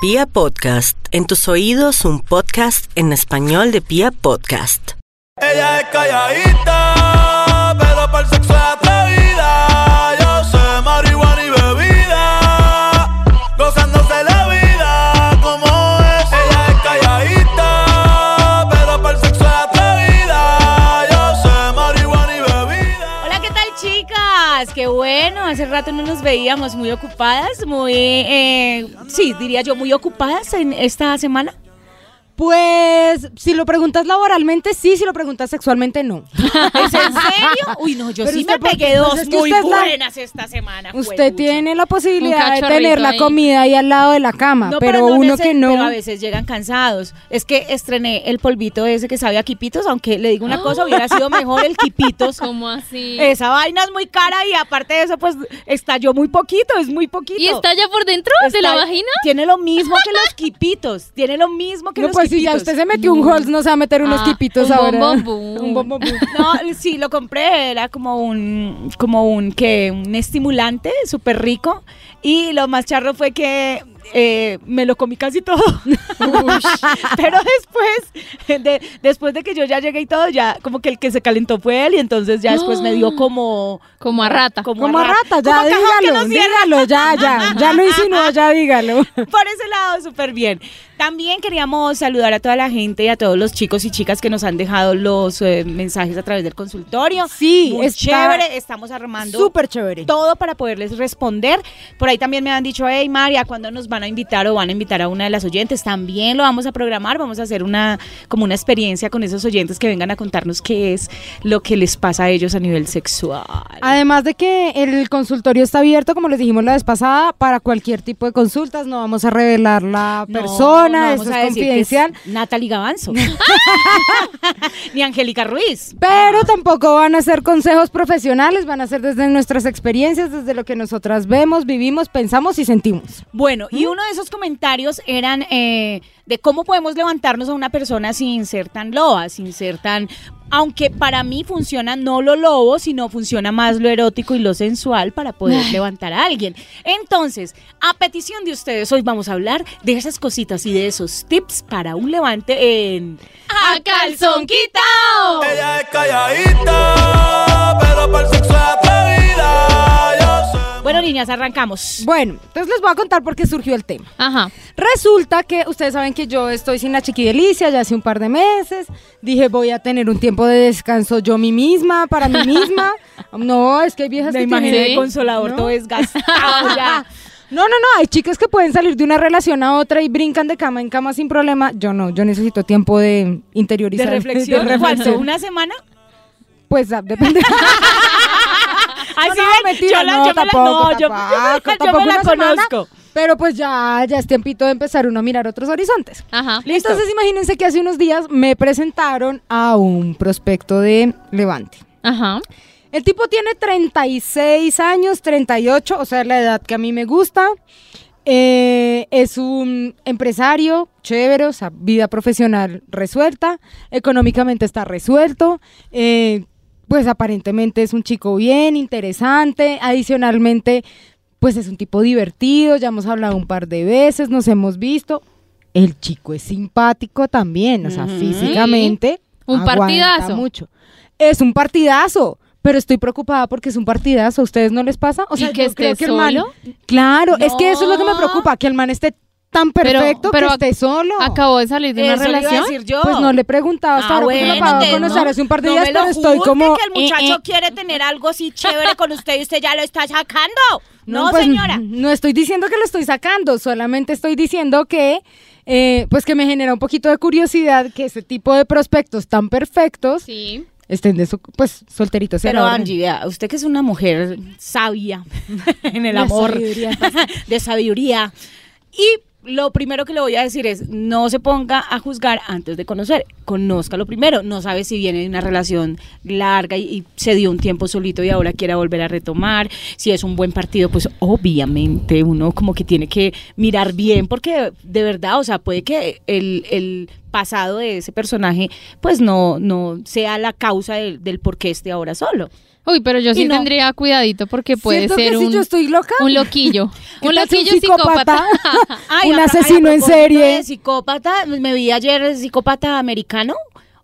Pia Podcast, en tus oídos un podcast en español de Pia Podcast. Ella es calladita, bueno, hace rato no nos veíamos muy ocupadas, muy, eh, sí, diría yo, muy ocupadas en esta semana. Pues, si lo preguntas laboralmente, sí, si lo preguntas sexualmente, no. ¿Es en serio? Uy, no, yo Pero sí me pegué Pues dos es que muy usted es la- buenas esta semana. Usted tiene la posibilidad de tener la ahí. comida ahí al lado de la cama, No, pero, no uno que no. Pero a veces llegan cansados. Es que estrené el polvito ese que sabe a quipitos, aunque le digo una cosa, hubiera sido mejor el quipitos. ¿Cómo así? Esa vaina es muy cara y aparte de eso, pues estalló muy poquito, es muy poquito. ¿Y está ya por dentro de la vagina? Tiene lo mismo que los quipitos. Tiene lo mismo que No, los pues si quipitos. ya usted se metió un Halls, no se va a meter unos Ah, tipitos un ahora. un bombombu. No, sí, lo compré, era como un, como un, que un estimulante súper rico. Y lo más charro fue que eh, me lo comí casi todo. Pero después, de, después de que yo ya llegué y todo, ya como que el que se calentó fue él y entonces ya después me dio como... Como a rata. Como, Como a rata, ya como cajón que dígalo, dígalo, ya, ya, ya lo insinuó, ya dígalo. Por ese lado, súper bien. También queríamos saludar a toda la gente y a todos los chicos y chicas que nos han dejado los eh, mensajes a través del consultorio. Sí, Muy está chévere. Estamos armando Súper chévere. todo para poderles responder. Por ahí también me han dicho, hey María, ¿cuándo nos van a invitar o van a invitar a una de las oyentes? También lo vamos a programar, vamos a hacer una como una experiencia con esos oyentes que vengan a contarnos qué es lo que les pasa a ellos a nivel sexual. Además de que el consultorio está abierto, como les dijimos la vez pasada, para cualquier tipo de consultas, no vamos a revelar la No, persona, no eso vamos a es confidencial. Natalie Gavanzo. Ni Angélica Ruiz. Pero tampoco van a ser consejos profesionales, van a ser desde nuestras experiencias, desde lo que nosotras vemos, vivimos, pensamos y sentimos. Bueno, y uno de esos comentarios eran eh, de cómo podemos levantarnos a una persona sin ser tan loba, sin ser tan... Aunque para mí funciona no lo lobo, sino funciona más lo erótico y lo sensual para poder levantar a alguien. Entonces, a petición de ustedes, hoy vamos a hablar de esas cositas y de esos tips para un levante en... ¡A calzón quitao! Ella es calladita, pero para el sexo es atrevida. Bueno, niñas, arrancamos. Bueno, entonces les voy a contar por qué surgió el tema. Ajá. Resulta que ustedes saben que yo estoy sin la chiquidelicia ya hace un par de meses. Dije, voy a tener un tiempo de descanso yo mí misma, para mí misma. No, es que hay viejas Me que imaginé tienen... de consolador ¿No? todo desgastado ya. No, no, no, hay chicas que pueden salir de una relación a otra y brincan de cama en cama sin problema. Yo no, yo necesito tiempo de ¿De interiorizar. reflexión? de reflexión. ¿Cuánto? ¿Una semana? Pues ah, depende. Ay, No, sí, no, mentira, yo la, no, yo me la- tampoco, no, yo, tampoco, la- yo tampoco me la una semana. conozco. Pero pues ya, ya es tiempito de empezar uno a mirar otros horizontes. Ajá. Listo. Entonces imagínense que hace unos días me presentaron a un prospecto de Levante. Ajá. El tipo tiene 36 años, 38, o sea, la edad que a mí me gusta. Eh, es un empresario chévere, o sea, vida profesional resuelta, económicamente está resuelto, eh, pues aparentemente es un chico bien, interesante, adicionalmente, pues es un tipo divertido, ya hemos hablado un par de veces, nos hemos visto. El chico es simpático también, o sea, físicamente. Un partidazo. mucho. Es un partidazo. Pero estoy preocupada porque es un partidazo. ¿A ustedes no les pasa? O ¿Y que yo creo esté el man- solo? Claro, es que eso es lo que me preocupa, que el man esté tan Pero- perfecto pero que ac- esté solo. Acabó de salir de una Eso le iba a relación. decir yo. Pues no le he preguntado hasta Ah, ahora porque lo bueno, acabo de conocer no- hace un par de no días, me lo pero estoy como... que el muchacho eh, eh. quiere tener algo así chévere con usted y usted ya lo está sacando. No, pues, señora. No estoy diciendo que lo estoy sacando, solamente estoy diciendo que, eh, pues que me genera un poquito de curiosidad que ese tipo de prospectos tan perfectos Sí. estén de su, pues solteritos. Pero la. Angie, vea, usted que es una mujer sabia en el De amor, sabiduría. de sabiduría. Y lo primero que le voy a decir es, no se ponga a juzgar antes de conocer, conózcalo primero, no sabe si viene de una relación larga y, se dio un tiempo solito y ahora quiera volver a retomar, si es un buen partido, pues obviamente uno como que tiene que mirar bien, porque de verdad, o sea, puede que el pasado de ese personaje pues no, no sea la causa del, del por qué esté ahora solo. Uy, pero yo sí no. tendría cuidadito porque puede ser que si un, yo estoy loca, un loquillo. ¿qué un loquillo psicópata. Ay, un a- ay, a asesino en serie. de psicópata, me vi ayer psicópata americano.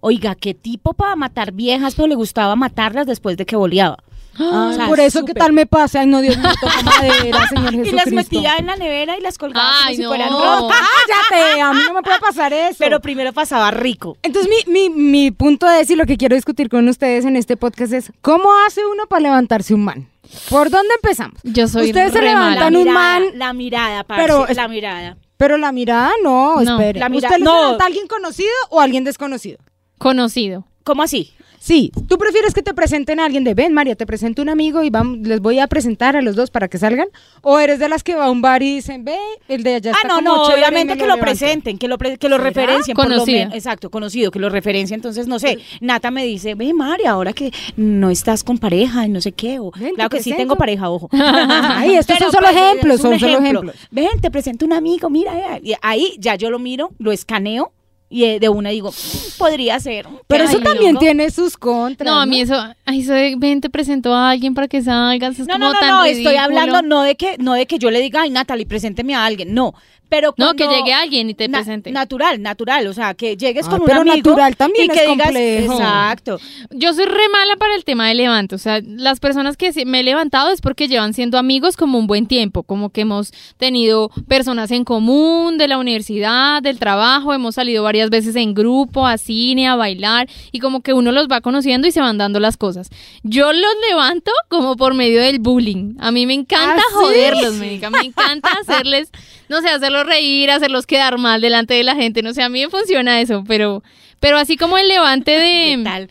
Oiga, qué tipo para matar viejas, pero le gustaba matarlas después de que boleaba. Ay, O sea, por eso, ¿qué súper. tal me pasa? Ay, no, Dios mío, toca madera, Señor Y Jesucristo. las metía en la nevera y las colgaba Ay, como si no. fueran ropa. ¡Cállate! A mí no me puede pasar eso. Pero primero pasaba rico. Entonces, mi, mi, mi punto es, y lo que quiero discutir con ustedes en este podcast es, ¿cómo hace uno para levantarse un man? ¿Por dónde empezamos? Yo soy Ustedes se levantan un mirada, man- La mirada, parce, Pero es- la mirada. Pero la mirada, no, No. espere. La mira- ¿Usted le no. levanta a alguien conocido o a alguien desconocido? Conocido. ¿Cómo así? Sí, ¿tú prefieres que te presenten a alguien de, ven María, te presento un amigo y vam- les voy a presentar a los dos para que salgan? ¿O eres de las que va a un bar y dicen, ve, el de allá Ah, está no, como no, y obviamente me que lo levanto"? presenten, que lo, pre- que lo ¿Será? referencien. por lo Conocido. menos. exacto, conocido, que lo referencien. Entonces, no sé, Nata me dice, ve, María, ahora que no estás con pareja y no sé qué. O, Ven, claro que sí tengo pareja, ojo. Ay, estos Pero, son solo pues, ejemplos, son solo ejemplo. ejemplos. Ven, te presento un amigo, mira. ahí ya yo lo miro, lo escaneo y eh, de una digo, "Mm, podría ser. Pero eso no. también tiene sus contras. No, a mí eso, ay, eso de, ven, te presento a alguien para que salgas, es No, como no, no, tan no, ridículo. estoy hablando no de que no de que yo le diga, ay, Natalie, presénteme a alguien, no. Pero No, cuando- que llegue alguien y te Na- presente. Natural, natural, o sea, que llegues Ah, con un pero amigo natural también y es que digas, complejo. exacto. Yo soy re mala para el tema de levanto. O sea, las personas que me he levantado es porque llevan siendo amigos como un buen tiempo. Como que hemos tenido personas en común de la universidad, del trabajo. Hemos salido varias veces en grupo, a cine, a bailar. Y como que uno los va conociendo y se van dando las cosas. Yo los levanto como por medio del bullying. A mí me encanta ¿Ah, sí? joderlos, médica. Me encanta hacerles, no sé, hacerlos reír, hacerlos quedar mal delante de la gente. No sé, a mí me funciona eso. Pero, pero así como el levante de... ¿Qué tal?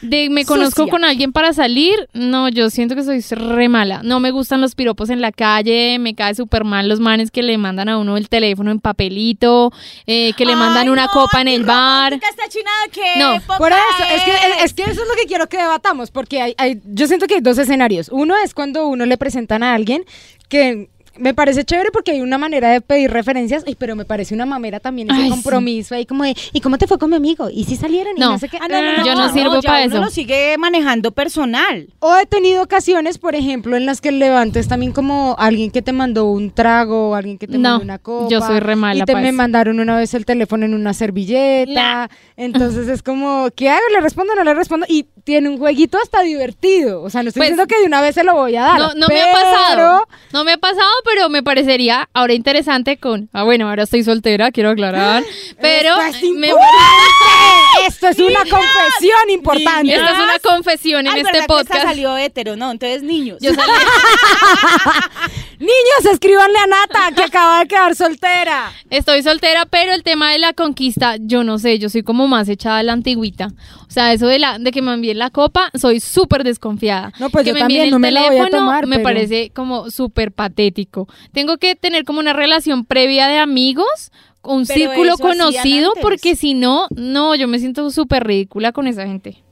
De me conozco Sucia. con alguien para salir, no, yo siento que soy re mala. No me gustan los piropos en la calle, me cae súper mal los manes que le mandan a uno el teléfono en papelito, eh, que le mandan Ay, una no, copa en el bar. esta china qué No, Por eso, es que, es? es que eso es lo que quiero que debatamos, porque hay, hay- yo siento que hay dos escenarios. Uno es cuando uno le presentan a alguien que me parece chévere porque hay una manera de pedir referencias, ay, pero me parece una mamera también ese Ay, sí. compromiso ahí como de, ¿y cómo te fue con mi amigo? ¿Y si salieron? Y No. no sé qué. Ah, no, no, no, Yo no sirvo ya pa' uno eso. lo sigue manejando personal. O he tenido ocasiones, por ejemplo, en las que el levante es también como alguien que te mandó un trago, o alguien que te No, mandó una copa. yo soy re mala Y te me eso. mandaron una vez el teléfono en una servilleta. Entonces es como, ¿qué hago? ¿Le respondo o no le respondo? Y tiene un jueguito hasta divertido. O sea, no estoy Pues, diciendo que de una vez se lo voy a dar. No, no me ha pasado. No me ha pasado, pero me parecería ahora interesante con. Ah, bueno, ahora estoy soltera, quiero aclarar. Pero Esto es me-. Esto es una confesión importante. esta es una confesión en Ay, este ¿verdad que esta podcast. salió hetero, no, entonces niños. Yo salí- Niños, escríbanle a Nata que acaba de quedar soltera. Estoy soltera, pero el tema de la conquista, yo no sé, yo soy como más echada a la antigüita. O sea, eso de la de que me envíen la copa, soy súper desconfiada. No, pues que yo me también, no me la voy a teléfono, tomar, Me pero- parece como súper patético. Tengo que tener como una relación previa de amigos, un Pero círculo conocido, porque si no, no, yo me siento súper ridícula con esa gente.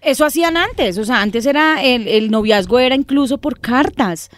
Eso hacían antes, o sea, antes era el, el noviazgo era incluso por cartas.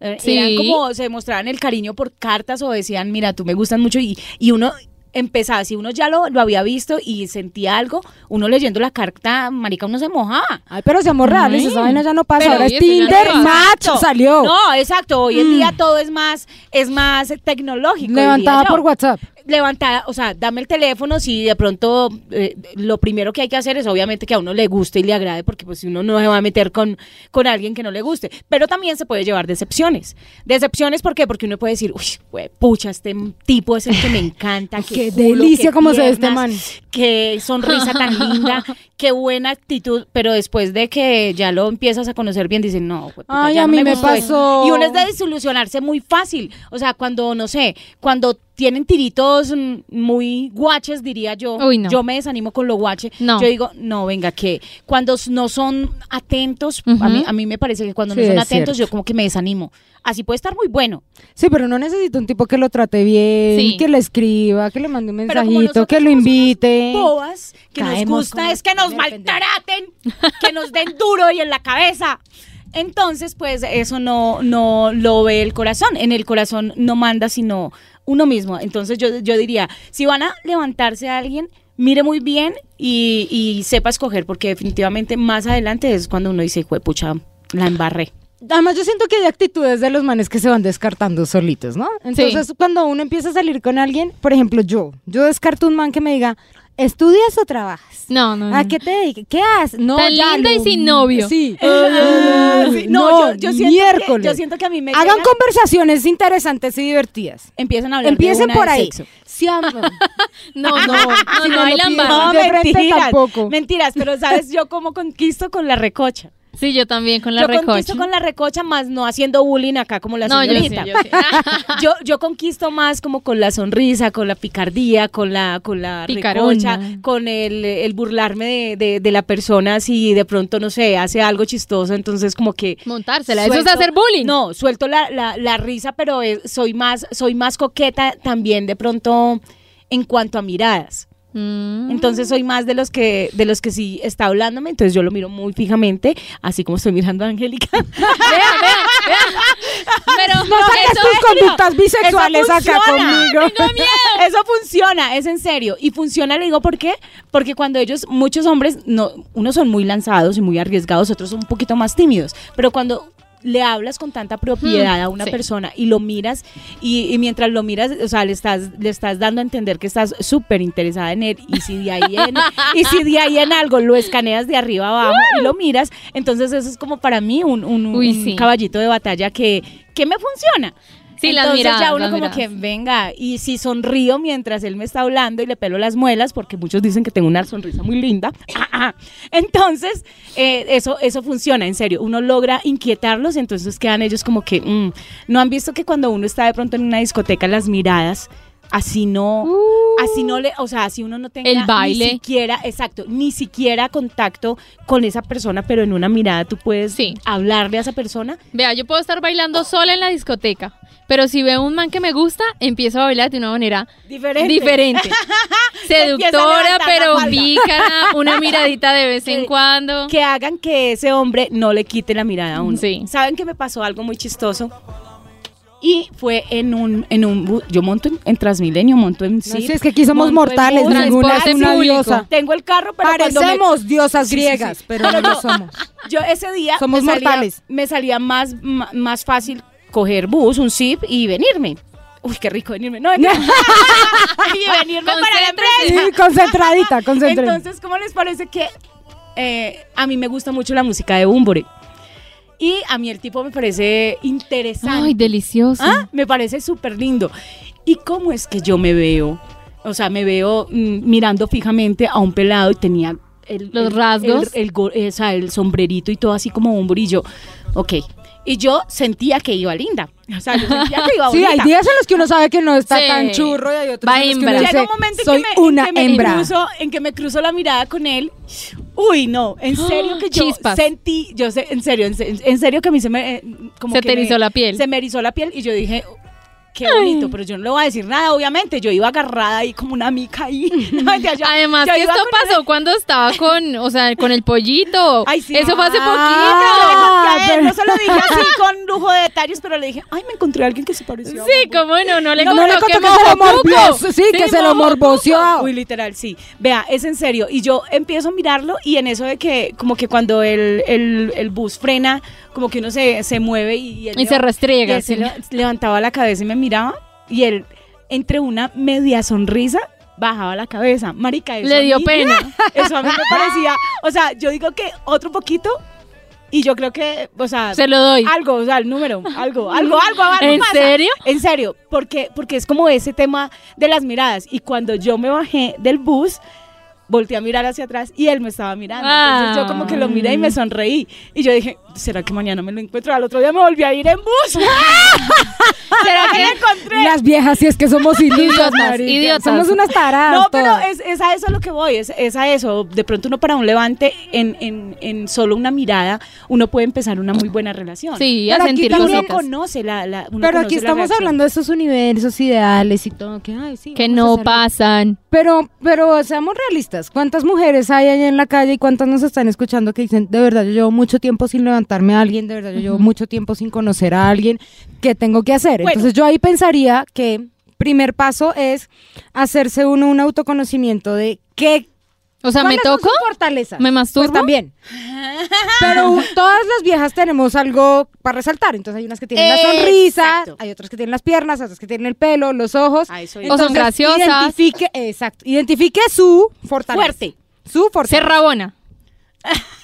Eh, Sí. Eran como se mostraban el cariño por cartas o decían, mira, tú me gustan mucho y, y uno empezaba, si uno ya lo, lo había visto y sentía algo, uno leyendo la carta, marica, uno se mojaba. Ay, pero seamos reales, esa vaina ya no pasa. Pero Ahora es Tinder, Exacto. salió. No, exacto, hoy en día todo es más, es más tecnológico. Levantada por WhatsApp. Levantada, o sea, dame el teléfono si de pronto eh, lo primero que hay que hacer es obviamente que a uno le guste y le agrade, porque pues si uno no se va a meter con, con alguien que no le guste, pero también se puede llevar decepciones. Decepciones, ¿por qué? Porque uno puede decir, uy, güey, pucha, este tipo es el que me encanta, Qué culo, delicia qué cómo se ve este man. Qué sonrisa tan linda, qué buena actitud, pero después de que ya lo empiezas a conocer bien, dicen, no, puta, Ay, ya a no mí me gustó esto". pasó. Y uno es de desilusionarse muy fácil. O sea, cuando, no sé, cuando tienen tiritos mm, muy guaches, diría yo, Uy, no. yo me desanimo con lo guache. No. Yo digo, no, venga, que cuando no son atentos, a, mí, a mí me parece que cuando Sí, no son atentos, cierto. yo como que me desanimo. Así puede estar muy bueno. Sí, pero no necesito un tipo que lo trate bien, Sí. que le escriba, que le mande un mensajito, que lo invite. Bobas, que nos gusta es que nos maltraten, que nos den duro y en la cabeza. Entonces, pues eso no, no lo ve el corazón. En el corazón no manda sino uno mismo. Entonces yo, yo diría, si van a levantarse a alguien, mire muy bien y, y sepa escoger, porque definitivamente más adelante es cuando uno dice, pucha, la embarré. Además, yo siento que hay actitudes de los manes que se van descartando solitos, ¿no? Entonces, cuando uno empieza a salir con alguien, por ejemplo, yo, yo descarto un man que me diga, ¿estudias o trabajas? No, no, ¿A no. qué te dedicas? ¿Qué haces? No, Tan ya linda y sin novio. Sí. Ah, sí. No, yo, yo siento miércoles. que, yo siento que a mí me Hagan conversaciones interesantes y divertidas. empiezan a hablar de Empiecen una por de si sexo. Sí, amo. No, no, no, si no, no barra. No, de frente mentiras, tampoco. mentiras, pero sabes yo cómo conquisto con la recocha. Sí, yo también con la yo recocha. conquisto con la recocha más no haciendo bullying acá como la No, yo sí, yo sí. yo, yo conquisto más como con la sonrisa, con la picardía, con la, con la Picarona. recocha, con el, el burlarme de, de- de la persona si de pronto, no sé, hace algo chistoso, entonces como que... Montársela, eso es hacer bullying. No, suelto la, la- la risa, pero soy, más, soy más coqueta también de pronto en cuanto a miradas. Mm. Entonces soy más de los que de los que sí está hablándome, entonces yo lo miro muy fijamente, así como estoy mirando a Angélica. Vean, vean, vean. Pero No saques eso- tus conductas bisexuales Eso acá conmigo. Eso funciona, es en serio. Y funciona, le digo, ¿por qué? Porque cuando ellos, muchos hombres, no, unos son muy lanzados y muy arriesgados, otros son un poquito más tímidos. Pero cuando le hablas con tanta propiedad Hmm, a una sí. persona y lo miras y, y mientras lo miras, o sea, le estás, le estás dando a entender que estás súper interesada en él y si de ahí en, y si de ahí en algo lo escaneas de arriba abajo y lo miras, entonces eso es como para mí un, un- Uy, un sí. caballito de batalla que, que me funciona. Sí, Entonces miradas, ya uno como miradas. que venga y si sonrío mientras él me está hablando y le pelo las muelas porque muchos dicen que tengo una sonrisa muy linda. Ah, ah. Entonces eh, eso eso funciona en serio. Uno logra inquietarlos y entonces quedan ellos como que mm, no han visto que cuando uno está de pronto en una discoteca las miradas así no así no le o sea así uno no tenga Uh. El baile. ni siquiera exacto ni siquiera contacto con esa persona pero en una mirada tú puedes Sí. hablarle a esa persona Vea, yo puedo estar bailando sola en la discoteca, pero si veo un man que me gusta, empiezo a bailar de una manera diferente Seductora, pero pícara, una miradita de vez en cuando. que hagan que ese hombre no le quite la mirada a uno. Sí. ¿Saben que me pasó algo muy chistoso? Y fue en un, en un yo monto en, en Transmilenio, monto en No, Zip, si es que aquí somos mortales, bus, ninguna es una diosa. Tengo el carro, pero cuando me- Parecemos diosas Sí, sí, sí. griegas, pero no lo somos. yo ese día Somos me salía, mortales. me salía más, más fácil coger bus, un Zip y venirme. Uy, qué rico venirme. No, y venirme para la empresa. Sí, concentradita, concentradita. Entonces, ¿cómo les parece que eh, a mí me gusta mucho la música de Bumbore? Y a mí el tipo me parece interesante. Ay, delicioso. Ah, Me parece súper lindo. ¿Y cómo es que yo me veo? O sea, me veo mm, mirando fijamente a un pelado y tenía el, Los el- rasgos. el, el go- o sea, el sombrerito y todo así como un brillo. Ok. Y yo sentía que iba linda. O sea, yo sentía que iba Sí, bonita. hay días en los que uno sabe que no está Sí. tan churro y hay otros Va en los que hembra. uno Llega un momento en soy que me, una en que me hembra. Cruzo, en que me cruzo la mirada con él. Uy, no, en serio que yo Chispas. sentí, yo sé, en serio, en, se- en serio que a mí se me eh, como Se que te me- erizó la piel. Se me erizó la piel y yo dije, qué bonito, pero yo no le voy a decir nada, obviamente. Yo iba agarrada ahí como una mica ahí. Además, que esto pasó cuando estaba con, o sea, con el pollito. Ay, sí. Eso fue hace Ah, poquito. que a él No se lo dije así con lujo de detalles, pero le dije, ay, me encontré a alguien que se parecía. a Sí, Bumbo". cómo no, no le No, contó no le que contó que se lo. Sí, que se lo morboció. Uy, literal, sí. Vea, es en serio. Y yo empiezo a mirarlo y en eso de que, como que cuando el, el- el bus frena, como que uno se, se mueve y, él Y se restriega, y él se sí. le- levantaba la cabeza y me miraba y él, entre una media sonrisa, bajaba la cabeza. Marica, eso Le a dio mí- pena. Eso a mí me parecía, o sea, yo digo que otro poquito y yo creo que, o sea, Se lo doy. algo, o sea, el número, algo, algo, algo, algo ¿En pasa. serio? En serio, porque, porque es como ese tema de las miradas. Y cuando yo me bajé del bus, volteé a mirar hacia atrás y él me estaba mirando. Entonces yo como que lo miré y me sonreí. Y yo dije, ¿será que mañana me lo encuentro? Al otro día me volví a ir en bus. ¿Será que lo encontré? Las viejas, si es que somos idiotas, Idiotas. Somos unas taradas. No, pero es, es a eso a lo que voy, es, es a eso. De pronto uno para un levante, en, en, en solo una mirada, uno puede empezar una muy buena relación. Sí, Pero a aquí sentir uno también conoce la, la uno Pero conoce aquí estamos hablando de esos universos ideales y todo. Que, ay, sí, Que no pasan. Pero, pero seamos realistas. ¿Cuántas mujeres hay allá en la calle y cuántas nos están escuchando que dicen, de verdad, yo llevo mucho tiempo sin levantarme a alguien, de verdad, yo llevo mucho tiempo sin conocer a alguien, ¿qué tengo que hacer? Bueno. Entonces yo ahí pensaría que primer paso es hacerse uno un autoconocimiento de qué O sea, ¿me ¿Cuáles son toco? sus fortalezas? ¿Me masturbo? Pues también. Pero todas las viejas tenemos algo para resaltar. Entonces hay unas que tienen la sonrisa, Exacto. hay otras que tienen las piernas, otras que tienen el pelo, los ojos. A eso O son Entonces, graciosas. Identifique, exacto. Identifique su fortaleza. Fuerte. Su Ser fortaleza. rabona.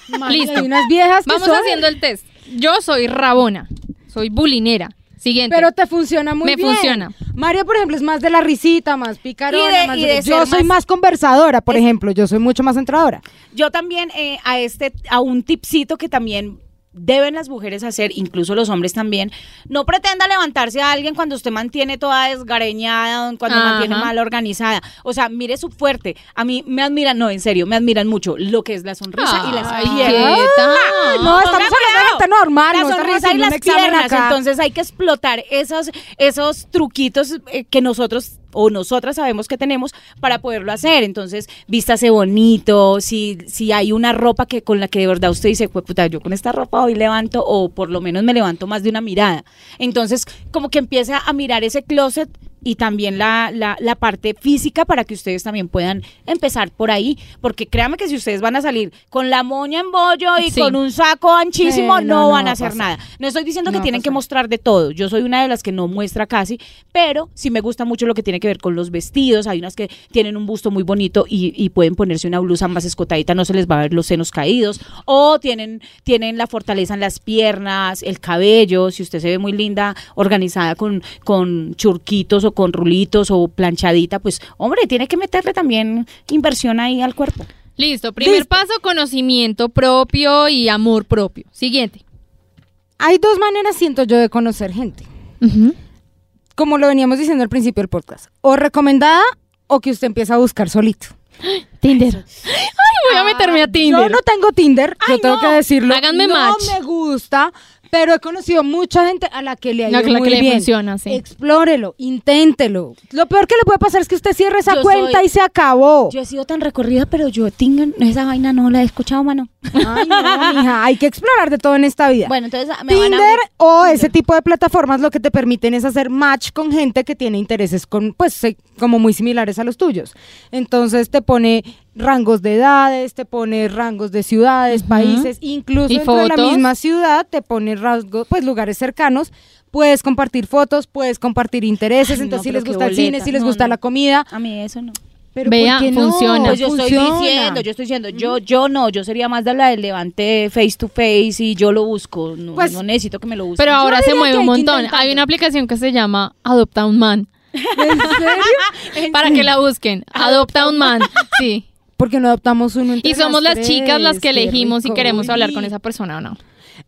Imagínate, Listo. Hay unas viejas que Vamos son- haciendo el test. Yo soy rabona. Soy bulinera. Siguiente. Pero te funciona muy Me bien. funciona. María, por ejemplo, es más de la risita, más picarona. Y de- más y de- de Yo soy más- más conversadora, por ejemplo. Yo soy mucho más entradora. Yo también eh, a este, a un tipcito que también deben las mujeres hacer, incluso los hombres también, no pretenda levantarse a alguien cuando usted mantiene toda desgareñada, cuando Ajá. mantiene mal organizada. O sea, mire su fuerte. A mí me admiran, no, en serio, me admiran mucho lo que es la sonrisa y las piernas. ¿qué tal? no, estamos hablando de gente normal. La no sonrisa y las piernas. acá. Entonces hay que explotar esos, esos truquitos eh, que nosotros o nosotras sabemos que tenemos para poderlo hacer. Entonces, vístase bonito, si, si hay una ropa que con la que de verdad usted dice, pues puta, yo con esta ropa hoy levanto, o por lo menos me levanto más de una mirada. Entonces, como que empieza a mirar ese closet y también la, la, la parte física para que ustedes también puedan empezar por ahí, porque créanme que si ustedes van a salir con la moña en bollo y Sí. con un saco anchísimo, no, no, no van va a hacer nada. No estoy diciendo que No tienen que mostrar de todo. Yo soy una de las que no muestra casi, pero sí me gusta mucho lo que tiene que ver con los vestidos. Hay unas que tienen un busto muy bonito y, y pueden ponerse una blusa más escotadita, no se les va a ver los senos caídos. O tienen, tienen la fortaleza en las piernas, el cabello. Si usted se ve muy linda, organizada con, con churquitos o con rulitos o planchadita, pues hombre, tiene que meterle también inversión ahí al cuerpo. Listo. Primer Listo. paso, conocimiento propio y amor propio. Siguiente. Hay dos maneras, siento yo, de conocer gente. Como lo veníamos diciendo al principio del podcast. O recomendada o que usted empieza a buscar solito. Tinder. Ay, voy a meterme a Tinder. Yo no tengo Tinder, yo Ay, tengo no. que decirlo. Háganme no match. me gusta, pero he conocido mucha gente a la que le ha ido A la que muy le funciona, sí. Explórelo, inténtelo. Lo peor que le puede pasar es que usted cierre esa Yo cuenta soy- y se acabó. Yo he sido tan recorrida, pero yo Tinder, esa vaina no la he escuchado, mano. Ay, no, mija, hay que explorar de todo en esta vida. Bueno, entonces me van a Tinder o ese tipo de plataformas lo que te permiten es hacer match con gente que tiene intereses con, pues, se- como muy similares a los tuyos. Entonces te pone rangos de edades, te pone rangos de ciudades, países, incluso ¿Y dentro de la misma ciudad te pone rasgos, pues lugares cercanos. Puedes compartir fotos, puedes compartir intereses, Ay, no, entonces si les gusta el cine, si les No, gusta no. la comida. A mí eso no. Pero Vea, ¿por qué no? funciona. Pues yo estoy diciendo, yo estoy diciendo, yo, yo no, yo sería más de la del levante face to face y yo lo busco. No, Pues- no necesito que me lo busquen. Pero ahora se mueve un montón. Hay una aplicación que se llama Adopta un Man. ¿En serio? Para que la busquen. Adopta un Man. Sí. Porque no adoptamos uno entre Y somos las tres, chicas las que elegimos si rico. queremos hablar con esa persona o no.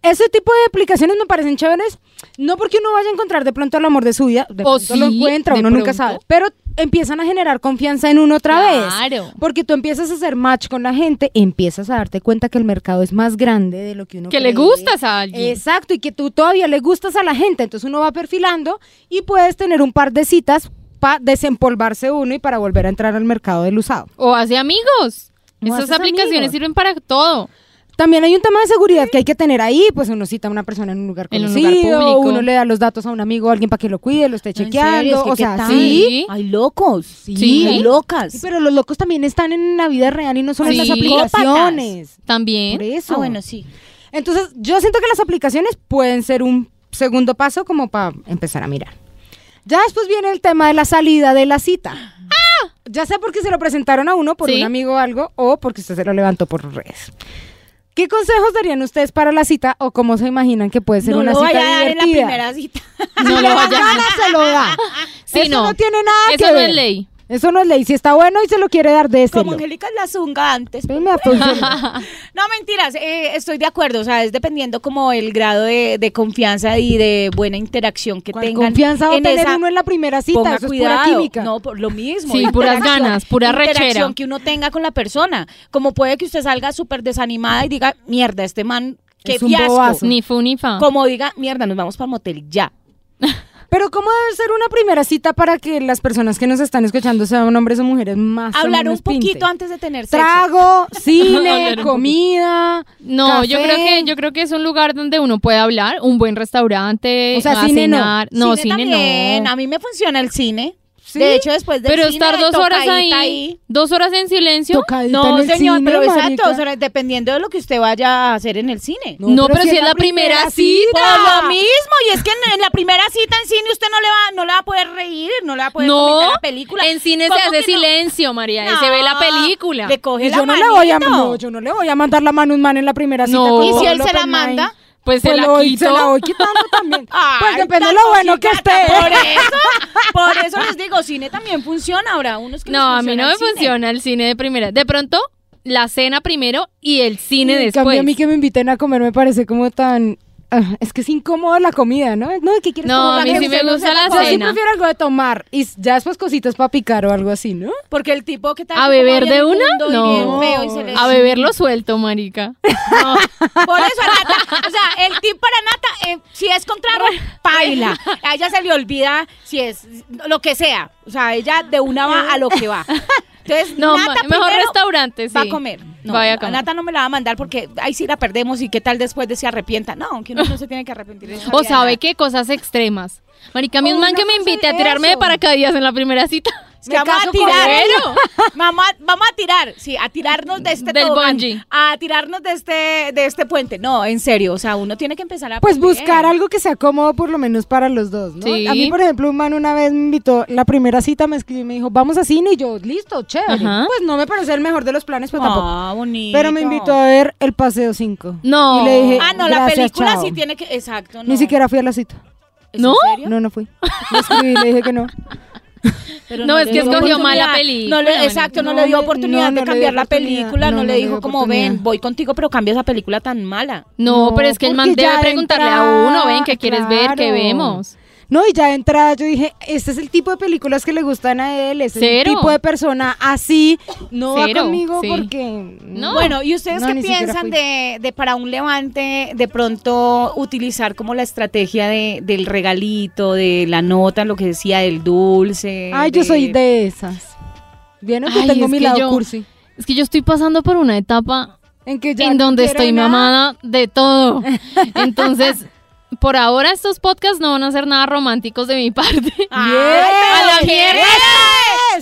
Ese tipo de aplicaciones me parecen chéveres, no porque uno vaya a encontrar de pronto el amor de su vida, de O pronto lo encuentra, uno nunca sabe, pero empiezan a generar confianza en uno otra Claro. vez. Porque tú empiezas a hacer match con la gente, empiezas a darte cuenta que el mercado es más grande de lo que uno Que le gustas a alguien. Exacto, y que tú todavía le gustas a la gente, entonces uno va perfilando y puedes tener un par de citas para desempolvarse uno y para volver a entrar al mercado del usado. O hace amigos. O Esas aplicaciones amigos. sirven para todo. También hay un tema de seguridad que hay que tener ahí, pues uno cita a una persona en un lugar En un conocido, lugar público. uno le da los datos a un amigo a alguien para que lo cuide, lo esté chequeando, Es que o ¿qué sea, sí. Hay locos. Sí. Hay locas. Sí, Pero los locos también están en la vida real y no solo en las aplicaciones. Por También. eso. Ah, bueno, sí. Entonces, yo siento que las aplicaciones pueden ser un segundo paso como para empezar a mirar. Ya después viene el tema de la salida de la cita. Ya sea porque se lo presentaron a uno por Ah. Sí. un amigo o algo, o porque usted se lo levantó por redes. ¿Qué consejos darían ustedes para la cita o cómo se imaginan que puede ser no una lo cita vaya a dar en la divertida? primera cita. No lo vaya gana se lo da. Sí, Eso no. no. tiene nada Eso que no ver. es ley. Eso no es ley. Si está bueno y se lo quiere dar, déselo. Como Angélica es la zunga antes. Me funciona. No, mentiras, eh, estoy de acuerdo, o sea, es dependiendo como el grado de, de confianza y de buena interacción que ¿Cuál tengan. confianza va a en tener esa- uno en la primera cita? Ponga Eso cuidado. es pura química. No, por lo mismo. Sí, puras ganas, pura rechera. interacción que uno tenga con la persona. Como puede que usted salga súper desanimada y diga, mierda, este man, qué Es un fiasco. bobazo. Ni fu ni fa. Como diga, mierda, nos vamos para el motel ya. Pero ¿cómo debe ser una primera cita para que las personas que nos están escuchando sean hombres o mujeres más o Hablar un pinte? poquito antes de tener sexo. Trago, cine, comida. No, yo creo que yo creo que es un lugar donde uno puede hablar, un buen restaurante, O sea, a cine no. cenar. No, cine, también. no. A mí me funciona el cine. Sí. De hecho, después del Pero cine, estar dos horas ahí, dos horas en silencio. Tocadita No, en el señor, cine, pero exacto, marica. o sea, dependiendo de lo que usted vaya a hacer en el cine. No, pero si es la primera cita. Por lo mismo, y es que en, en la primera cita en cine usted no le va, no le va a poder reír, no le va a poder No, comentar la película. en cine se ¿Cómo hace no? silencio, María, y se ve la película. Le coge Y la yo no le voy a no, yo no le voy a mandar la mano a un man en la primera cita. No. con ¿Y si él se la mind. Pues se Pues la lo voy- quito. se la voy quitando también. Ay, pues depende de lo bueno que esté. Por eso, por eso les digo, cine también funciona ahora. Unos que No, a mí no me cine. funciona el cine de primera. De pronto, la cena primero y el cine después. cambio, a mí que me inviten a comer me parece como tan... ah, es que es incómodo la comida, ¿no? No, ¿qué quieres No, tomar? a mí Que sí me gusta la comer. Yo sí cena. prefiero algo de tomar y ya después cositas para picar o algo así, ¿no? Porque el tipo que tal ¿A beber de una? y No. bien feo y se le- A beberlo suelto, marica. No. Por eso, el tip para Nata, eh, si es contrario, paila. A ella se le olvida si es lo que sea. O sea, ella de una va a lo que va. Entonces, No, Nata mejor restaurante, sí. Va a comer. No, Vaya a a comer. Nata no me la va a mandar porque ahí sí la perdemos y qué tal después de se arrepienta. No, aunque uno no se tiene que arrepentir. de O sabe qué cosas extremas. Marica, a mí Oh, un man no que me invite a eso. tirarme de paracaídas en la primera cita. Es que Me vamos a tirar. Mamá, vamos a tirar, sí, a tirarnos de este Del tobogán, bungee. A tirarnos de este, de este puente. No, en serio, o sea, uno tiene que empezar a Pues aprender. buscar algo que sea cómodo por lo menos para los dos, ¿no? Sí. A mí, por ejemplo, un man una vez me invitó, la primera cita me escribió y me dijo, vamos a cine y yo, listo, chévere. Ajá. Pues no me parece el mejor de los planes, pues tampoco. Ah, bonito. Pero me invitó a ver El Paseo 5. No. Y le dije, Ah, no, la "Gracias, película chao". sí tiene que. Exacto. Ni no. siquiera fui a la cita. ¿Es ¿No? en serio? No, no fui. Le escribí y le dije que no. Pero No, es que escogió mal la película, No le, exacto, no, No le dio oportunidad no, no de cambiar la película. No, No, le no le dijo como, ven, voy contigo, pero cambia esa película tan mala. No, No, pero es que el man debe preguntarle a uno, ven, ¿qué quieres ver? ¿Qué vemos? No, y ya de entrada yo dije, este es el tipo de películas que le gustan a él, es el tipo de persona así, no Cero, va conmigo sí. porque... No. Bueno, ¿y ustedes No, qué piensan de, de para un levante de pronto utilizar como la estrategia de, del regalito, de la nota, lo que decía del dulce? Ay, yo soy de esas. Vieron que Ay, tengo mi que lado yo- cursi. Es que yo estoy pasando por una etapa En que ya en no donde estoy nada. mamada de todo. Entonces, por ahora estos podcasts no van a ser nada románticos de mi parte. A la mierda.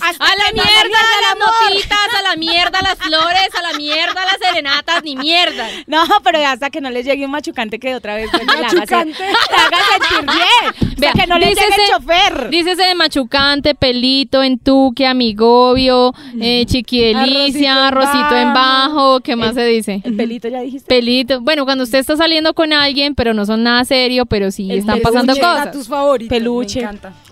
A la mierda mierda las el amor. notitas, a la mierda las flores, a la mierda las serenatas, ni mierda. No, pero hasta que no les llegue un machucante que otra vez pues, Machucante. le haga sentir bien. Vea, Hasta que no le llegue dícese- el chofer. Dícese de machucante, pelito, entuque, amigobio, eh, chiquidelicia, Arrocito en bajo, ¿qué más se dice? El pelito ya dijiste. Pelito. Bueno, cuando usted está saliendo con alguien, pero no son nada serio, pero sí El están pasando cosas. tus favoritos, Peluche. Me encanta.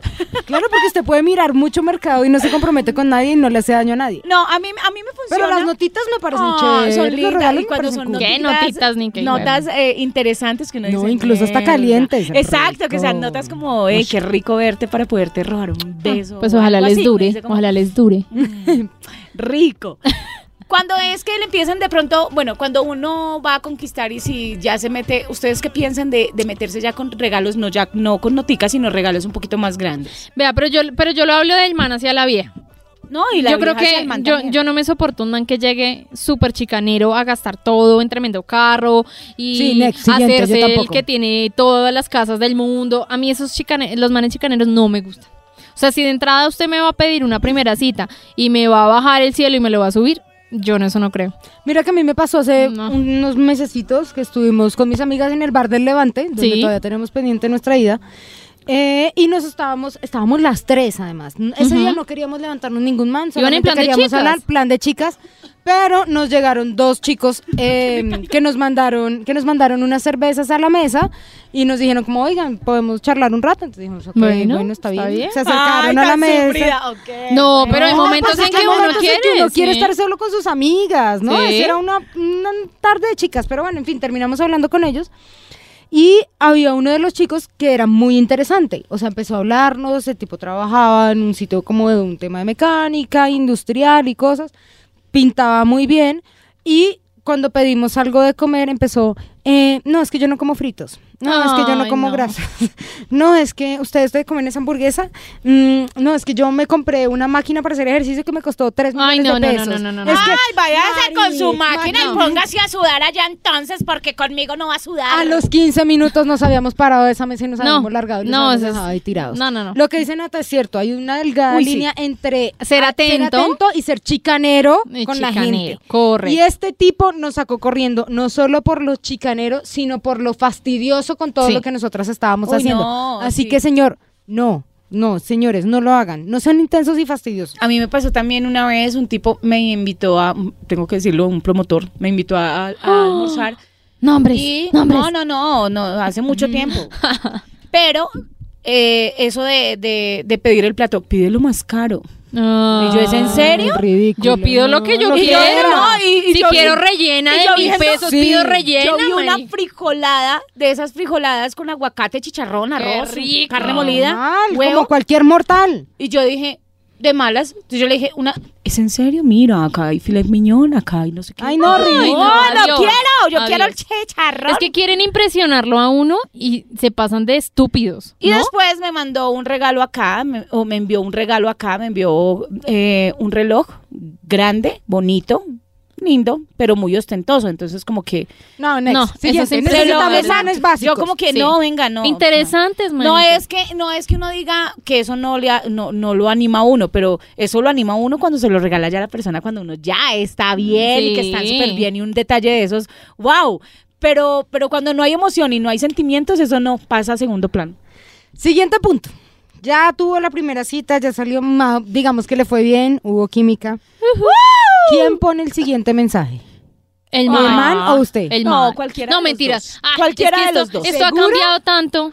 Claro, porque usted puede mirar mucho mercado y no se compromete con nadie y no le hace daño a nadie. No, a mí, a mí me funciona. Pero las notitas me parecen Ah, chéveres. son lindas. Y cuando son cool. ¿Qué? notitas, ni qué notas eh, interesantes que uno No, dice, incluso hasta calientes, Exacto, que sean notas como, hey, qué rico verte para poderte robar un beso. Pues ojalá les dure, ojalá les dure. rico. Cuando es que le empiezan de pronto, bueno, cuando uno va a conquistar y si ya se mete, ¿ustedes qué piensan de, de meterse ya con regalos, no ya no con noticas, sino regalos un poquito más grandes? Vea, pero yo, pero yo lo hablo del man hacia la vieja. No, y la yo creo que yo, no me soporto un man que llegue súper chicanero a gastar todo en tremendo carro y Sí, next, hacerse el que tiene todas las casas del mundo. A mí esos chicane los manes chicaneros no me gustan. O sea, si de entrada usted me va a pedir una primera cita y me va a bajar el cielo y me lo va a subir, yo en eso no creo. Mira que a mí me pasó hace No. unos mesecitos que estuvimos con mis amigas en el bar del Levante, donde Sí. todavía tenemos pendiente nuestra ida. Eh, y nos estábamos, estábamos las tres además. Ese Ujú. día no queríamos levantarnos ningún man, Iban en solamente plan de queríamos chicas. hablar, plan de chicas. Pero nos llegaron dos chicos eh, que nos mandaron, que nos mandaron unas cervezas a la mesa y nos dijeron como, oigan, podemos charlar un rato. Entonces dijimos, ok, Bueno, bueno, está, está bien. bien. Se acercaron Ay, a la mesa. sufrida, ok, No, pero hay momentos pues en que hay uno momentos en quiere, que uno quiere sí. estar solo con sus amigas, ¿no? Sí. Era una, una tarde de chicas, pero bueno, en fin, terminamos hablando con ellos. Y había uno de los chicos que era muy interesante. O sea, empezó a hablarnos, el tipo trabajaba en un sitio como de un tema de mecánica, industrial y cosas. Pintaba muy bien. Y cuando pedimos algo de comer, empezó, eh, no, es que yo no como fritos. No, es que yo no como no. grasa. No, es que ustedes te comen esa hamburguesa. Mm, no, es que yo me compré una máquina para hacer ejercicio que me costó 3 Ay, millones no, de no, no, pesos. no, no, no. Es que, Ay, váyase con su Mari, máquina y póngase a sudar allá entonces, porque conmigo no va a sudar. A los 15 minutos nos habíamos parado de esa mesa y nos No, habíamos largado y nos no, habíamos eso es- dejado ahí tirados. no, no, no. Lo que dice Nata es cierto, hay una delgada Uy, sí. línea entre Ser atento. y ser chicanero Y con la gente. correcto. Y este tipo nos sacó corriendo no solo por lo chicanero, sino por lo fastidioso con todo Sí. lo que nosotras estábamos Uy, haciendo. no, Así sí. que, señor, no, no, señores, no lo hagan. No sean intensos y fastidiosos. A mí me pasó también una vez, un tipo me invitó a, tengo que decirlo, un promotor, me invitó a, a- a almorzar. Nombres, Y, nombres. no, no, no, no, hace mucho tiempo. Pero eh, eso de, de, de pedir el plato, pídelo más caro. Ah. Y yo, ¿es en serio? Ridículo. Yo pido lo que yo no, quiero. no, y- y si yo vi- quiero rellena de yo mil pesos, Sí. pido rellena. Yo vi una frijolada, de esas frijoladas con aguacate, chicharrón, arroz, carne molida, Normal, huevo. como cualquier mortal. Y yo dije, de malas, entonces yo le dije, una, ¿es en serio? Mira, acá hay filet miñón, acá hay no sé qué. Ay, no, no, ridículo. no, Adiós. quiero, yo Adiós. quiero el chicharrón. Es que quieren impresionarlo a uno y se pasan de estúpidos. Y ¿no? después me mandó un regalo acá, me- o me envió un regalo acá, me envió eh, un reloj grande, bonito, lindo, pero muy ostentoso. Entonces, como que. No, next. No, Siguiente. eso siempre Necesitamos lo- planes básicos. Yo, como que Sí. no, venga, no. Interesantes, No, no es que no es que uno diga que eso no le no, no lo anima a uno, pero eso lo anima a uno cuando se lo regala ya a la persona cuando uno ya está bien y que están Sí. súper bien y un detalle de esos, wow. Pero pero cuando no hay emoción y no hay sentimientos, eso no pasa a segundo plano. Siguiente punto. Ya tuvo la primera cita, ya salió, digamos que le fue bien, hubo química. ¿Quién pone el siguiente mensaje? El ¿El man. man o usted? El No, man. cualquiera No, de los mentiras. dos. Ah, Cualquiera es que de esto, los dos. Esto ha cambiado tanto.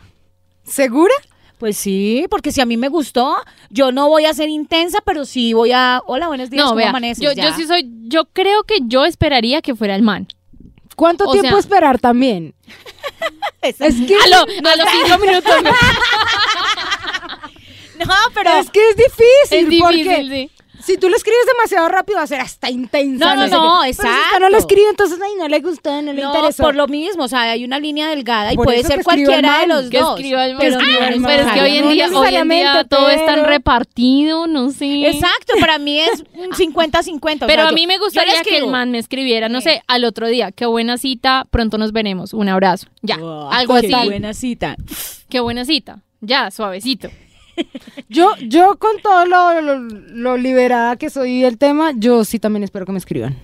¿Segura? Pues sí, porque si a mí me gustó, yo no voy a ser intensa, pero sí voy a, hola, buenos días, No, ¿cómo vea, amaneces? yo, Ya. yo sí soy, yo creo que yo esperaría que fuera el man. ¿Cuánto O tiempo sea- esperar también? Es que, A, lo- a los cinco minutos. No, pero es que es difícil, es porque sí. Si tú lo escribes demasiado rápido va a ser hasta intensa. No, no, sé no, qué. Pero si exacto. usted no lo escribe, entonces ay, no le gustó, no le no, interesó. por lo mismo, o sea, hay una línea delgada y Por puede ser cualquiera de los Que dos. escriba el pero Ah, no pero es que hoy en No día, hoy en día necesariamente, todo es tan pero- repartido, no sé. Exacto, para mí es un 50-50. o Pero sea, a mí me gustaría que el man me escribiera, no sé, al otro día, qué buena cita, pronto nos veremos, un abrazo. Ya, Oh, algo qué así. buena cita. Qué buena cita. Ya, suavecito. Yo, yo con todo lo, lo, lo liberada que soy del tema, yo sí también espero que me escriban.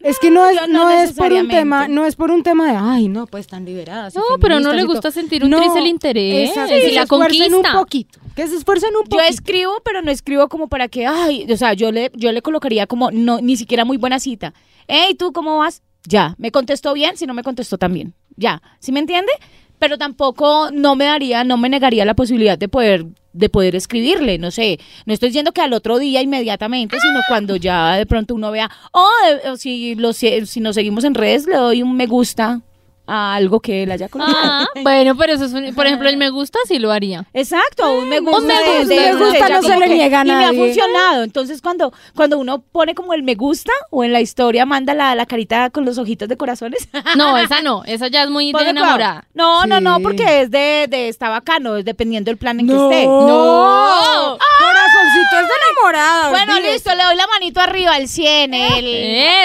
Es que no es, yo no no es por un tema, no es por un tema de, ay, no, pues tan liberadas. No, pero no le gusta todo". sentir un tris el interés exacto, y que la esfuercen un conquista. poquito, que se esfuercen un Yo poquito. escribo, pero no escribo como para que, ay, o sea, yo le, yo le colocaría como, no, ni siquiera muy buena cita. Hey, ¿tú cómo vas? Ya, me contestó bien, si no me contestó también. Ya, ¿sí me entiende? Pero tampoco no me daría, no me negaría la posibilidad de poder, de poder escribirle, no sé. No estoy diciendo que al otro día inmediatamente, sino cuando ya de pronto uno vea, oh, eh, si, lo, si nos seguimos en redes, le doy un me gusta a algo que él haya colocado. Ah, bueno, pero eso es, un- por ejemplo, el me gusta sí lo haría. Exacto, un me gusta. me de- gusta, de- me gusta, no se le niega a Y me ha nadie. funcionado. Entonces, cuando, cuando uno pone como el me gusta o en la historia manda la, la carita con los ojitos de corazones. No, esa no, esa ya es muy de enamorada. No, no, no, porque es de, de está bacano, es dependiendo del plan en no, que esté. No. corazoncito es de enamorada. Bueno, listo, le doy la manito arriba al 100, el,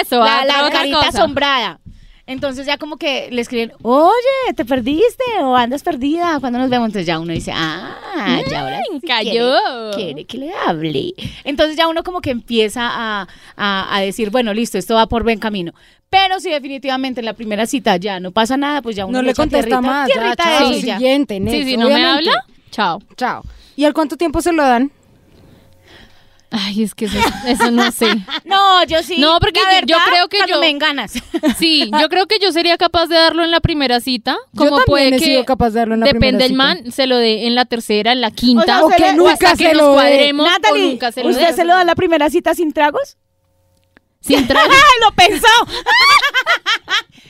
Eso, la, otra- la carita cosa. asombrada. Entonces ya como que le escriben, oye, ¿te perdiste? O andas perdida, cuando nos vemos? Entonces ya uno dice, ah, ya ahora sí cayó. Quiere, quiere que le hable. Entonces ya uno como que empieza a, a- a decir, bueno, listo, esto va por buen camino. Pero si definitivamente en la primera cita ya no pasa nada, pues ya uno no le contesta tierrita- más. Ya, tierrita chao, ya. siguiente, next, Sí, si no me habla, chao. Chao. ¿Y al cuánto tiempo se lo dan? Ay, es que eso, eso no sé. No, yo sí. No, porque la yo- yo creo que yo- me enganas. Sí, yo creo que yo sería capaz de darlo en la primera cita. Yo Como también puede he que sido capaz de darlo en la depende primera del cita. man, se lo dé en la tercera, en la quinta, O sea, O que le- nunca hasta que se nos lo dé. cuadremos o Natalie, nunca se lo ¿usted dé. se lo da en la primera cita sin tragos? Sin trago. ¡Ay, lo pensó!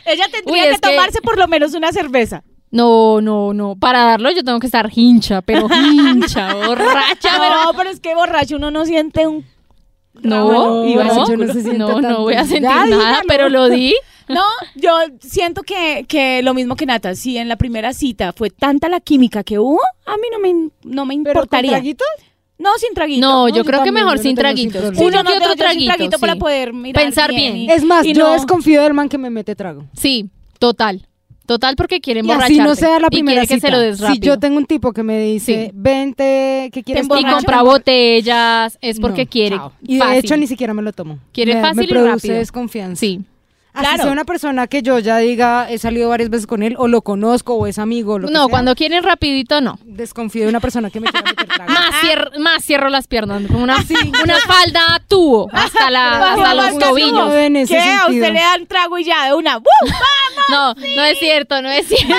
Ella tendría Uy, que que- tomarse por lo menos una cerveza. No, no, no. Para darlo yo tengo que estar hincha, pero hincha, borracha, pero- No, pero es que borracho uno no siente un No, no, iba a no, decir- yo no se no, voy a sentir Ya, nada, dígalo. pero lo di. No, yo siento que, que lo mismo que Nata, si en la primera cita fue tanta la química que hubo, a mí no me, no me ¿Pero con importaría. traguitos? No, sin traguito. No, yo yo creo que mejor sin sin traguitos. Uno no, que otro yo- yo sin traguito, traguito para poder mirar Pensar bien. y- Es más, y yo no- desconfío del man que me mete trago. Sí, total. Total porque quiere Y emborracharte. así no sea la primera y quiere que se lo des Si yo tengo un tipo que me dice, Sí. vente, ¿qué quieres y compra botellas, es porque No, quiere. chao. Y de fácil. hecho ni siquiera me lo tomo. Quiere me, fácil me y produce rápido. desconfianza. Sí. Así Claro. sea una persona que yo ya diga, he salido varias veces con él, o lo conozco, o es amigo, o lo que No, sea, cuando quieren rapidito, no. desconfío de una persona que me quiera meter trago. Más, cier- más cierro las piernas. Con una, una falda tubo hasta, la, hasta los tobillos. ¿Qué? A usted le dan trago y ya de una. ¡Woo! No, no es cierto, no es cierto.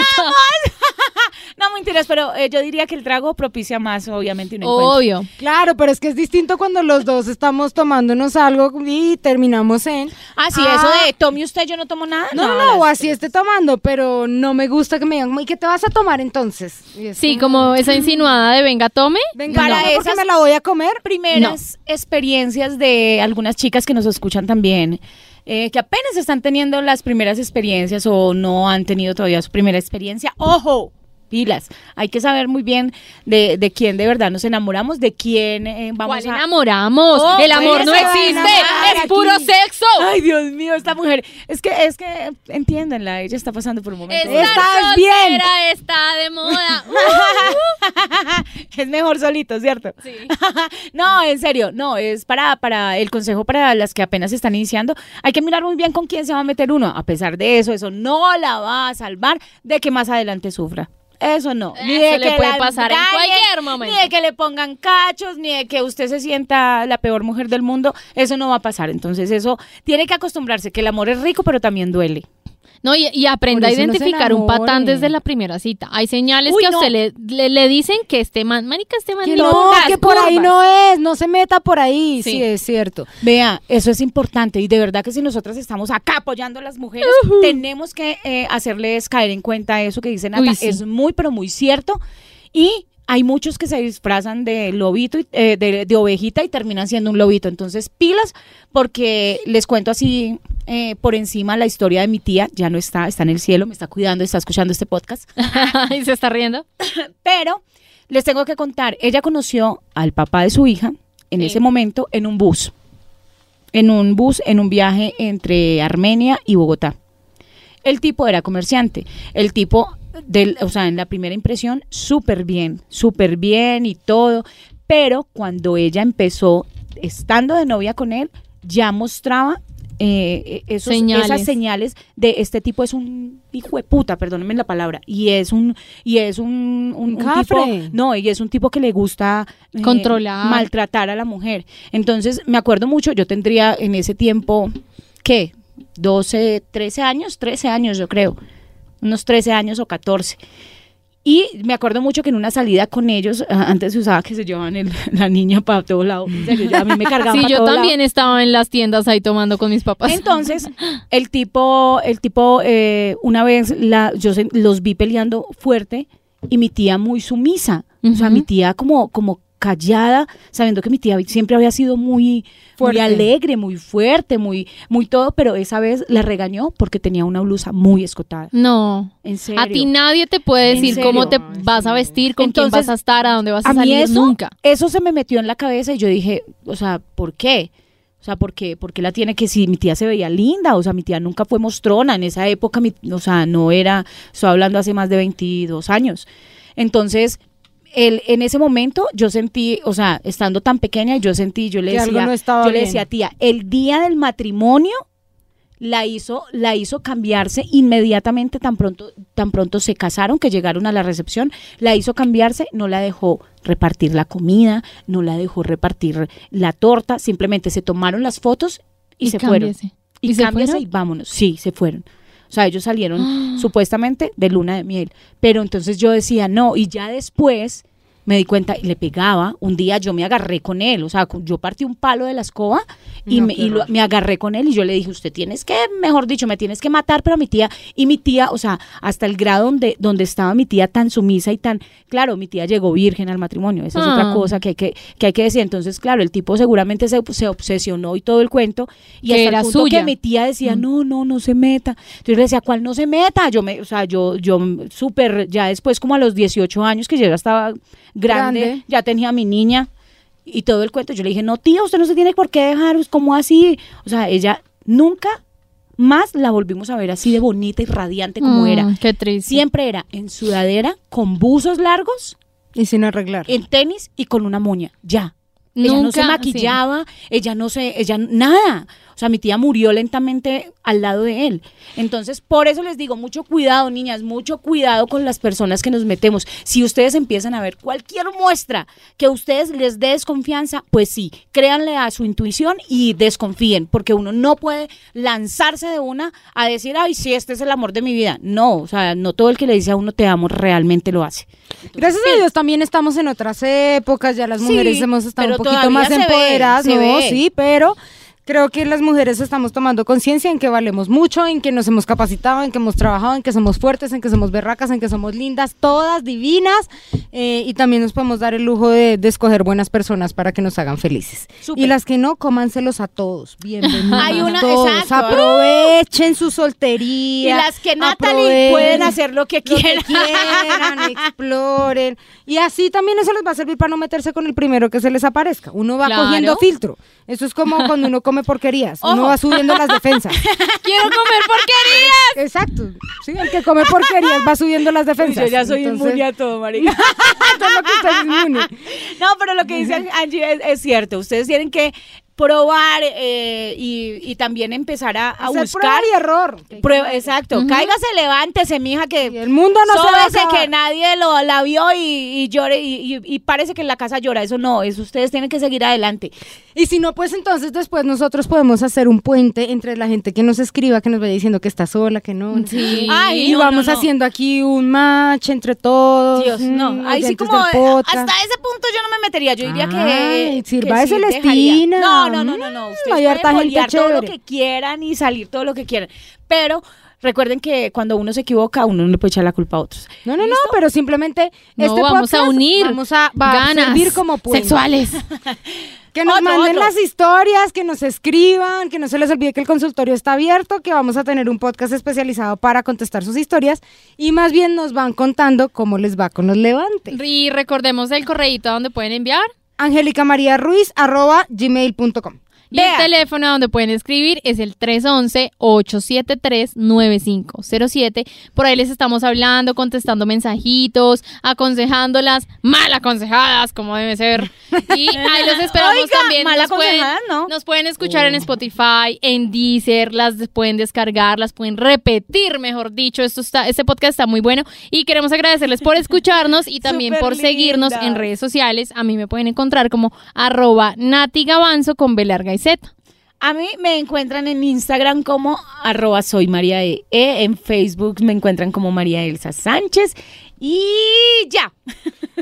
No, mentiras, pero eh, yo diría que el trago propicia más, obviamente, un encuentro. Obvio. Claro, pero es que es distinto cuando los dos estamos tomándonos algo y terminamos en... Ah, sí, Ah. eso de tome usted, yo no tomo nada. No, no, no, o así esté tomando, pero no me gusta que me digan, ¿y qué te vas a tomar entonces? Sí, como esa insinuada de venga, tome. Venga, Para no, esas- me la voy a comer. primeras experiencias de algunas chicas que nos escuchan también, eh, que apenas están teniendo las primeras experiencias o no han tenido todavía su primera experiencia. ¡Ojo! Pilas, hay que saber muy bien de, de quién de verdad nos enamoramos, de quién eh, vamos ¿Cuál a... enamoramos? Oh, el amor no se existe, es puro aquí. sexo. Ay, Dios mío, esta mujer. Es que, es que, entiéndanla, ella está pasando por un momento. Estar Estás bien. está de moda. es mejor solito, ¿cierto? Sí. no, en serio, no, es para, para el consejo para las que apenas están iniciando. Hay que mirar muy bien con quién se va a meter uno. A pesar de eso, eso no la va a salvar de que más adelante sufra. Eso no. Ni Eso de le que puede la pasar en cualquier momento. Ni de que le pongan cachos, ni de que usted se sienta la peor mujer del mundo. Eso no va a pasar. Entonces, eso tiene que acostumbrarse que el amor es rico, pero también duele. No, y, y aprenda a identificar un patán desde la primera cita. Hay señales Uy, que a usted le, le, le dicen que este man, marica, este man Que no, que por ahí no es, no se meta por ahí. Sí. Sí, es cierto. Vea, eso es importante y de verdad que si nosotras estamos acá apoyando a las mujeres, tenemos que eh, hacerles caer en cuenta eso que dice Nata. Uy, sí. Es muy, pero muy cierto. Y hay muchos que se disfrazan de lobito, y- eh, de, de ovejita y terminan siendo un lobito. Entonces, pilas, porque les cuento así eh, por encima la historia de mi tía. Ya no está, está en el cielo, me está cuidando, está escuchando este podcast. y se está riendo. Pero les tengo que contar, ella conoció al papá de su hija en Sí. ese momento en un bus. En un bus, en un viaje entre Armenia y Bogotá. El tipo era comerciante. El tipo, del, o sea, en la primera impresión, súper bien, súper bien y todo. Pero cuando ella empezó, estando de novia con él, ya mostraba eh, esos- Señales. esas señales de este tipo es un hijo de puta, perdónenme la palabra, y es un y es un, un- un Cafre. tipo, no, y es un tipo que le gusta eh, Controlar. maltratar a la mujer. Entonces, me acuerdo mucho, yo tendría en ese tiempo ¿qué? 12, 13 años, 13 años yo creo, unos 13 años o 14. Y me acuerdo mucho que en una salida con ellos, antes se usaba que se llevaban el- la niña para todos lados. En serio, yo- a mí me cargaban Sí, yo todo lado. también estaba en las tiendas ahí tomando con mis papás. Entonces, el tipo, el tipo, eh, una vez la, yo se- los vi peleando fuerte y mi tía muy sumisa. O sea, mi tía como, como callada, sabiendo que mi tía siempre había sido muy, muy alegre, muy fuerte, muy, muy todo, pero esa vez la regañó porque tenía una blusa muy escotada. no. En serio. A ti nadie te puede ¿En decir cómo te vas a vestir, con quién vas a estar, a dónde vas a, a mí salir, eso- nunca. Eso se me metió en la cabeza y yo dije, o sea, ¿por qué? O sea, ¿por qué? ¿Por qué la tiene que si mi tía se veía linda? O sea, mi tía nunca fue mostrona. En esa época, mi- o sea, no era, estoy hablando hace más de 22 años. Entonces, el, en ese momento yo sentí, o sea, estando tan pequeña, yo sentí, yo le Que decía, no yo le decía, tía, el día del matrimonio la hizo, la hizo cambiarse inmediatamente tan pronto, tan pronto se casaron, que llegaron a la recepción, la hizo cambiarse, no la dejó repartir la comida, no la dejó repartir la torta, simplemente se tomaron las fotos y, se fueron. cámbiese. Y, se fueron? y vámonos. Sí, se fueron. O sea, ellos salieron supuestamente de luna de miel. Pero entonces yo decía, no, y ya después me di cuenta y le pegaba. Un día yo me agarré con él, o sea, yo partí un palo de la escoba y, No, me, y lo- me agarré con él y yo le dije, usted tienes que, mejor dicho, me tienes que matar, pero a mi tía, y mi tía, o sea, hasta el grado donde, donde estaba mi tía tan sumisa y tan, claro, mi tía llegó virgen al matrimonio, esa es Ah. otra cosa que hay que, que hay que decir. Entonces, claro, el tipo seguramente se, se obsesionó y todo el cuento, y hasta era el punto suya. que mi tía decía, no, no, no se meta. Entonces yo le decía, ¿cuál no se meta? Yo me, o sea, yo, yo mm, súper, ya después como a los 18 años que yo ya estaba grande, Grande. ya tenía a mi niña y todo el cuento. Yo le dije, no, tía, usted no se tiene por qué dejar, pues, ¿cómo así? O sea, ella nunca más la volvimos a ver así de bonita y radiante como Mm, era. Qué triste. Siempre era en sudadera, con buzos largos, Y sin arreglar. en tenis y con una moña. Ya. Ella no se Nunca, maquillaba, ella no se, ella nada. O sea, mi tía murió lentamente al lado de él. Entonces, por eso les digo, mucho cuidado, niñas, mucho cuidado con las personas que nos metemos. Si ustedes empiezan a ver cualquier muestra que a ustedes les dé desconfianza, pues sí, créanle a su intuición y desconfíen, porque uno no puede lanzarse de una a decir, ay, sí, este es el amor de mi vida. No, o sea, no todo el que le dice a uno te amo realmente lo hace. Gracias a Dios también estamos en otras épocas, ya las Sí, mujeres hemos estado un poquito más ve, empoderadas, ¿no? Sí, pero creo que las mujeres estamos tomando conciencia en que valemos mucho, en que nos hemos capacitado, en que hemos trabajado, en que somos fuertes, en que somos berracas, en que somos lindas, todas divinas, eh, y también nos podemos dar el lujo de, de escoger buenas personas para que nos hagan felices. Y las que no, cómanselos a todos, bienvenidos Hay una- todos, exacto. aprovechen su Y soltería. las que Natalie pueden hacer lo que lo que quieran. quieran, exploren. Y así también eso les va a servir para no meterse con el primero que se les aparezca. Uno va Claro. cogiendo filtro. Eso es como cuando uno come porquerías. Uno Ojo. va subiendo las defensas. Quiero comer porquerías. Exacto. Sí, el que come porquerías va subiendo las defensas. Yo ya soy Entonces, inmune a todo, marica. todo lo que usted es inmune. No, pero lo que dice Angie es, es cierto. Ustedes tienen que probar eh, y, y también empezar a, a buscar. prueba y error. Prueba- exacto. Ujú. Cáigase, levántese, mija, que Y el mundo no se va a que nadie lo, la vio y, y llore y, y- parece que en la casa llora. Eso no, eso ustedes tienen que seguir adelante. Y si no, pues entonces después nosotros podemos hacer un puente entre la gente que nos escriba, que nos vaya diciendo que está sola, que no. Sí. Ay, Y no, vamos no, no. haciendo aquí un match entre todos. Dios, no. Ahí sí como hasta ese punto yo no me metería. Yo diría que. Ay, que sirva de sí. Celestina. No, no, no, no, no. Mm, Ustedes hay pueden harta gente bolear todo lo que quieran y salir todo lo que quieran. Pero recuerden que cuando uno se equivoca, uno no le puede echar la culpa a otros. No, no, no, pero simplemente No, este vamos a podcast unir vamos a, va a ganas servir como puente. sexuales. Que nos Otro, manden otro. las historias, que nos escriban, que no se les olvide que el consultorio está abierto, que vamos a tener un podcast especializado para contestar sus historias y más bien nos van contando cómo les va con los levantes. Y recordemos el correíto donde pueden enviar. Angélica María Ruiz arroba gmail.com. Y Vea. el teléfono donde pueden escribir es el 311-873-9507. Por ahí les estamos hablando, contestando mensajitos, aconsejándolas, mal aconsejadas, como debe ser. Y ahí los esperamos Oiga, también. mal nos, pueden, ¿no? nos pueden escuchar en Spotify, en Deezer, las pueden descargar, las pueden repetir, mejor dicho. Esto está, este podcast está muy bueno. Y queremos agradecerles por escucharnos y también por seguirnos en redes sociales. A mí me pueden encontrar como arroba Nati Gavanzo con B larga y Z. A mí me encuentran en Instagram como arroba soy María E. E. En Facebook me encuentran como María Elsa Sánchez. Y ya.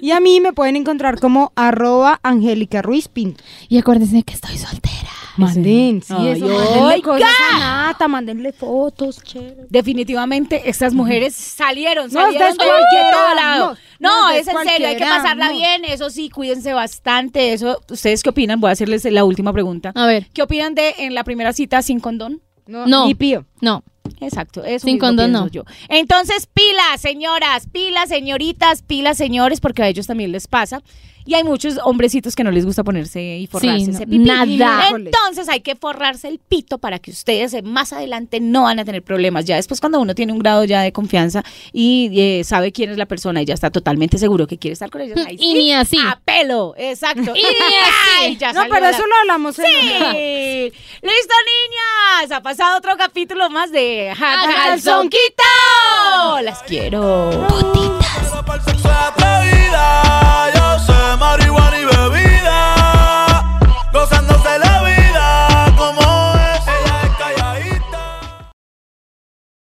Y a mí me pueden encontrar como arroba Angélica Ruiz Pinto. Y acuérdense que estoy soltera. Manden, sí, Ay, eso, cosas a Nata, mándenle fotos, chévere. Definitivamente estas mujeres salieron, No, salieron de todo lado. no, No, no, es en serio, hay que pasarla no. bien. Eso sí, cuídense bastante. Eso, ¿ustedes qué opinan? Voy a hacerles la última pregunta. A ver, ¿Qué opinan de en la primera cita sin condón? No, No. ni pío. No. Exacto, eso Sin mismo condón, pienso no. yo. Entonces, pilas, señoras, pilas, señoritas, pilas, señores, porque a ellos también les pasa. Y hay muchos hombrecitos que no les gusta ponerse y forrarse Sí, ese pipí. nada. Entonces hay que forrarse el pito para que ustedes eh, más adelante no van a tener problemas. Ya después cuando uno tiene un grado ya de confianza y eh, sabe quién es la persona y ya está totalmente seguro que quiere estar con ellos. ahí Y sí, ni así. A pelo, exacto. Y ni así. Ay, ya No, pero la- eso lo hablamos en Sí. Listo, niñas. Ha pasado otro capítulo damas de Quitao. Las quiero. Putitas. Yo soy marihuana y bebida.